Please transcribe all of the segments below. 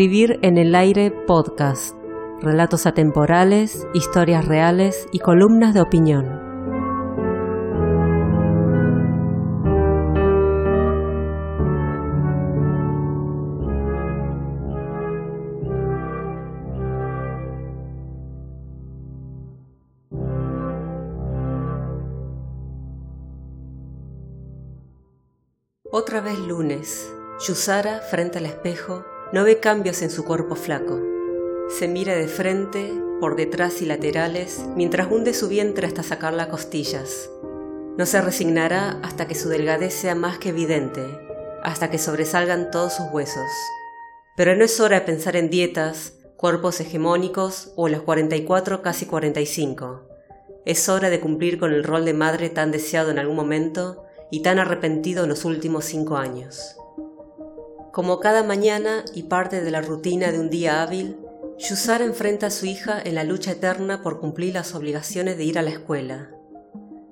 Escribir en el aire podcast. Relatos atemporales, historias reales y columnas de opinión. Otra vez lunes. Yusara, frente al espejo, no ve cambios en su cuerpo flaco. Se mira de frente, por detrás y laterales, mientras hunde su vientre hasta sacar las costillas. No se resignará hasta que su delgadez sea más que evidente, hasta que sobresalgan todos sus huesos. Pero no es hora de pensar en dietas, cuerpos hegemónicos o los 44 casi 45. Es hora de cumplir con el rol de madre tan deseado en algún momento y tan arrepentido en los últimos cinco años. Como cada mañana y parte de la rutina de un día hábil, Yusara enfrenta a su hija en la lucha eterna por cumplir las obligaciones de ir a la escuela.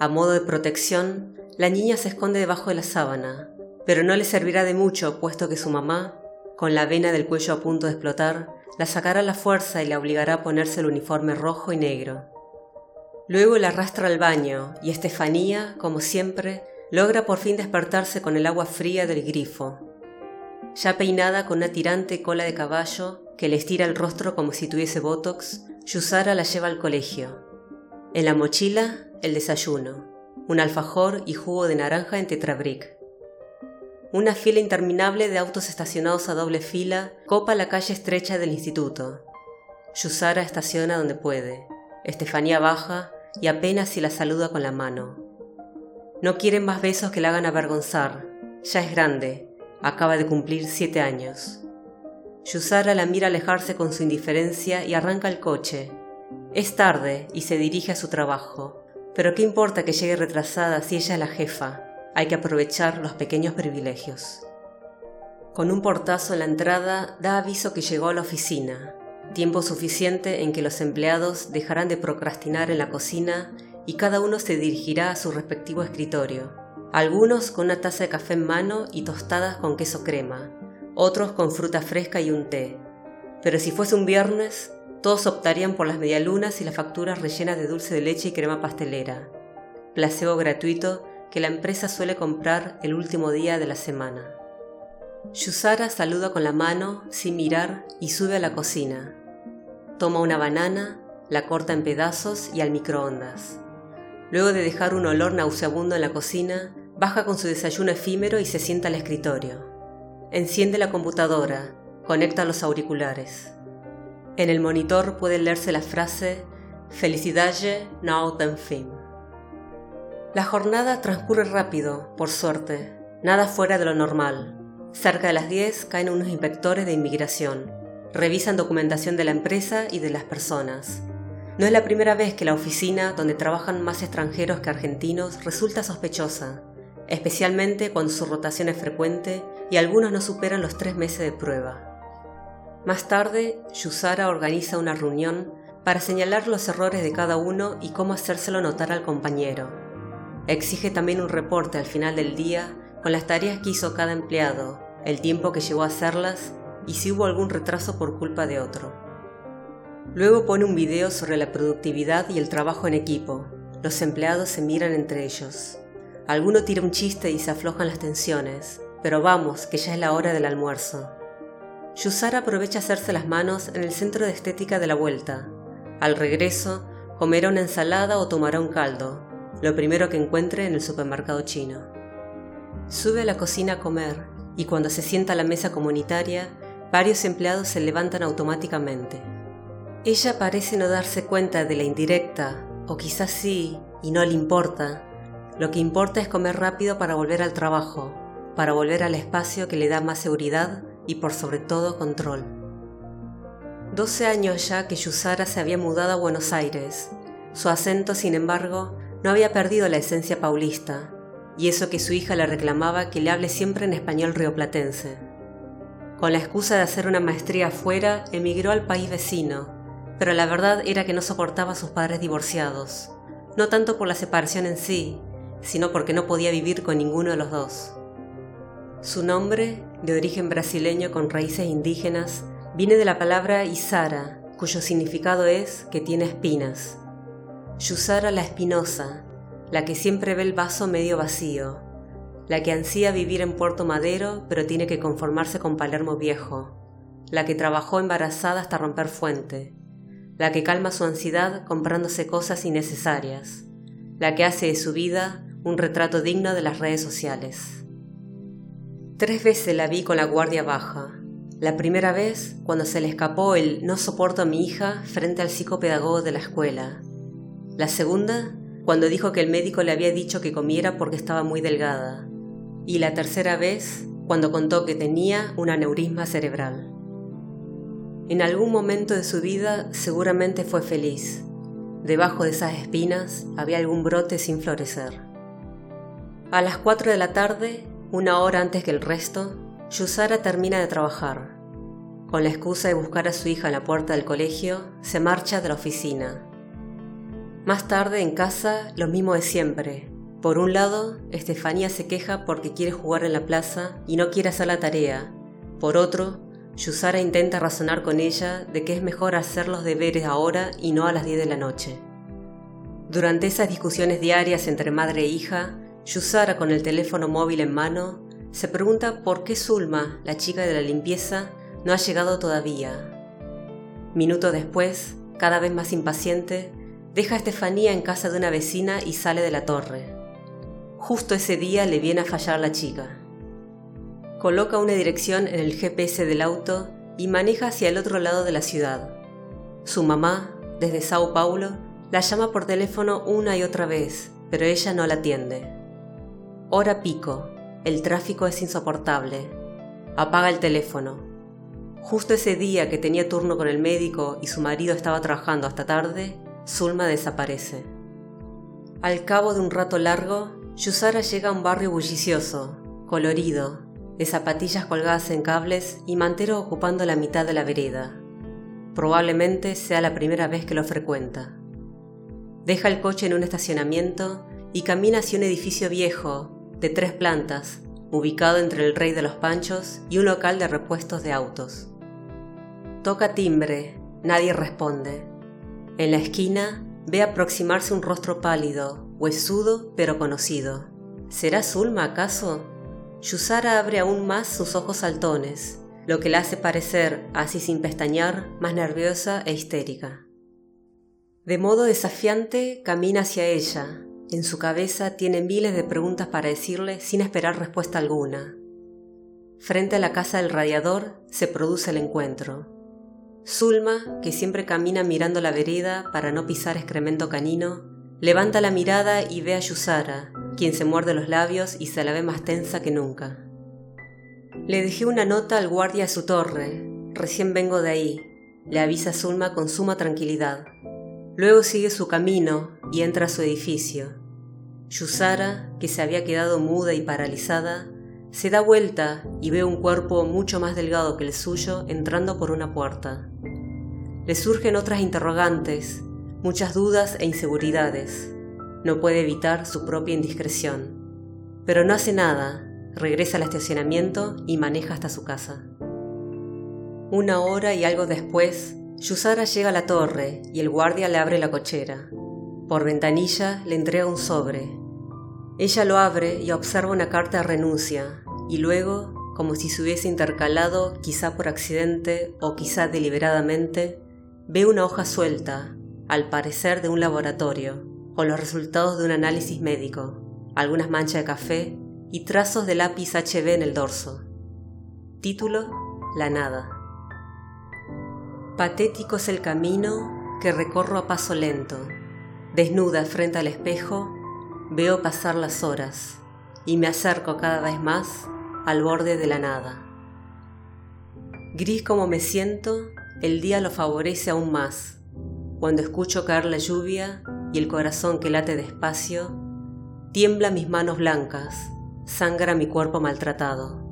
A modo de protección, la niña se esconde debajo de la sábana, pero no le servirá de mucho puesto que su mamá, con la vena del cuello a punto de explotar, la sacará a la fuerza y la obligará a ponerse el uniforme rojo y negro. Luego la arrastra al baño y Estefanía, como siempre, logra por fin despertarse con el agua fría del grifo. Ya peinada con una tirante cola de caballo que le estira el rostro como si tuviese botox, Yusara la lleva al colegio. En la mochila, el desayuno, un alfajor y jugo de naranja en tetrabric. Una fila interminable de autos estacionados a doble fila copa la calle estrecha del instituto. Yusara estaciona donde puede. Estefanía baja y apenas si la saluda con la mano. No quiere más besos que la hagan avergonzar. Ya es grande. Acaba de cumplir siete años. Yusara la mira alejarse con su indiferencia y arranca el coche. Es tarde y se dirige a su trabajo. Pero qué importa que llegue retrasada si ella es la jefa. Hay que aprovechar los pequeños privilegios. Con un portazo en la entrada da aviso que llegó a la oficina, tiempo suficiente en que los empleados dejarán de procrastinar en la cocina y cada uno se dirigirá a su respectivo escritorio. Algunos con una taza de café en mano y tostadas con queso crema, otros con fruta fresca y un té. Pero si fuese un viernes, todos optarían por las medialunas y las facturas rellenas de dulce de leche y crema pastelera, placebo gratuito que la empresa suele comprar el último día de la semana. Yusara saluda con la mano, sin mirar, y sube a la cocina. Toma una banana, la corta en pedazos y al microondas. Luego de dejar un olor nauseabundo en la cocina, baja con su desayuno efímero y se sienta al escritorio. Enciende la computadora, conecta los auriculares. En el monitor puede leerse la frase Felicidade no ten fin. La jornada transcurre rápido, por suerte, nada fuera de lo normal. Cerca de las 10 caen unos inspectores de inmigración. Revisan documentación de la empresa y de las personas. No es la primera vez que la oficina donde trabajan más extranjeros que argentinos resulta sospechosa, especialmente cuando su rotación es frecuente y algunos no superan los tres meses de prueba. Más tarde, Yusara organiza una reunión para señalar los errores de cada uno y cómo hacérselo notar al compañero. Exige también un reporte al final del día con las tareas que hizo cada empleado, el tiempo que llevó a hacerlas y si hubo algún retraso por culpa de otro. Luego pone un video sobre la productividad y el trabajo en equipo. Los empleados se miran entre ellos. Alguno tira un chiste y se aflojan las tensiones, pero vamos, que ya es la hora del almuerzo. Yusara aprovecha hacerse las manos en el centro de estética de la vuelta. Al regreso, comerá una ensalada o tomará un caldo, lo primero que encuentre en el supermercado chino. Sube a la cocina a comer y cuando se sienta a la mesa comunitaria, varios empleados se levantan automáticamente. Ella parece no darse cuenta de la indirecta, o quizás sí, y no le importa. Lo que importa es comer rápido para volver al trabajo, para volver al espacio que le da más seguridad y por sobre todo control. Doce años ya que Yusara se había mudado a Buenos Aires. Su acento, sin embargo, no había perdido la esencia paulista, y eso que su hija le reclamaba que le hable siempre en español rioplatense. Con la excusa de hacer una maestría afuera, emigró al país vecino, pero la verdad era que no soportaba a sus padres divorciados, no tanto por la separación en sí, sino porque no podía vivir con ninguno de los dos. Su nombre, de origen brasileño con raíces indígenas, viene de la palabra Isara, cuyo significado es que tiene espinas. Yusara la espinosa, la que siempre ve el vaso medio vacío, la que ansía vivir en Puerto Madero pero tiene que conformarse con Palermo Viejo, la que trabajó embarazada hasta romper fuente, la que calma su ansiedad comprándose cosas innecesarias, la que hace de su vida un retrato digno de las redes sociales. Tres veces la vi con la guardia baja. La primera vez cuando se le escapó el no soporto a mi hija frente al psicopedagogo de la escuela. La segunda cuando dijo que el médico le había dicho que comiera porque estaba muy delgada. Y la tercera vez cuando contó que tenía un aneurisma cerebral. En algún momento de su vida seguramente fue feliz. Debajo de esas espinas había algún brote sin florecer. A las 4 de la tarde, una hora antes que el resto, Yusara termina de trabajar. Con la excusa de buscar a su hija en la puerta del colegio, se marcha de la oficina. Más tarde, en casa, lo mismo de siempre. Por un lado, Estefanía se queja porque quiere jugar en la plaza y no quiere hacer la tarea. Por otro, Yusara intenta razonar con ella de que es mejor hacer los deberes ahora y no a las 10 de la noche. Durante esas discusiones diarias entre madre e hija, Yusara, con el teléfono móvil en mano, se pregunta por qué Zulma, la chica de la limpieza, no ha llegado todavía. Minutos después, cada vez más impaciente, deja a Estefanía en casa de una vecina y sale de la torre. Justo ese día le viene a fallar la chica. Coloca una dirección en el GPS del auto y maneja hacia el otro lado de la ciudad. Su mamá, desde Sao Paulo, la llama por teléfono una y otra vez, pero ella no la atiende. Hora pico. El tráfico es insoportable. Apaga el teléfono. Justo ese día que tenía turno con el médico y su marido estaba trabajando hasta tarde, Zulma desaparece. Al cabo de un rato largo, Yusara llega a un barrio bullicioso, colorido, de zapatillas colgadas en cables y mantero ocupando la mitad de la vereda. Probablemente sea la primera vez que lo frecuenta. Deja el coche en un estacionamiento y camina hacia un edificio viejo de tres plantas, ubicado entre el Rey de los Panchos y un local de repuestos de autos. Toca timbre, nadie responde. En la esquina ve aproximarse un rostro pálido, huesudo pero conocido. ¿Será Zulma acaso? Yusara abre aún más sus ojos saltones, lo que la hace parecer, así sin pestañear, más nerviosa e histérica. De modo desafiante camina hacia ella, en su cabeza tiene miles de preguntas para decirle sin esperar respuesta alguna. Frente a la casa del radiador se produce el encuentro. Zulma, que siempre camina mirando la vereda para no pisar excremento canino, levanta la mirada y ve a Yusara, quien se muerde los labios y se la ve más tensa que nunca. Le dejé una nota al guardia de su torre. Recién vengo de ahí, le avisa Zulma con suma tranquilidad. Luego sigue su camino y entra a su edificio. Yusara, que se había quedado muda y paralizada, se da vuelta y ve un cuerpo mucho más delgado que el suyo entrando por una puerta. Le surgen otras interrogantes, muchas dudas e inseguridades. No puede evitar su propia indiscreción. Pero no hace nada, regresa al estacionamiento y maneja hasta su casa. Una hora y algo después, Yusara llega a la torre y el guardia le abre la cochera. Por ventanilla le entrega un sobre. Ella lo abre y observa una carta de renuncia y luego, como si se hubiese intercalado quizá por accidente o quizá deliberadamente, ve una hoja suelta, al parecer de un laboratorio, con los resultados de un análisis médico, algunas manchas de café y trazos de lápiz HB en el dorso. Título, La nada. Patético es el camino que recorro a paso lento. Desnuda frente al espejo, veo pasar las horas y me acerco cada vez más al borde de la nada. Gris como me siento, el día lo favorece aún más. Cuando escucho caer la lluvia y el corazón que late despacio, tiembla mis manos blancas, sangra mi cuerpo maltratado.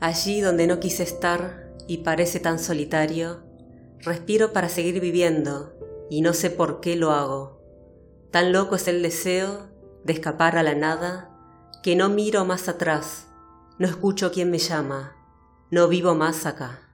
Allí donde no quise estar, y parece tan solitario, respiro para seguir viviendo y no sé por qué lo hago. Tan loco es el deseo de escapar a la nada que no miro más atrás no escucho quién me llama, no vivo más acá.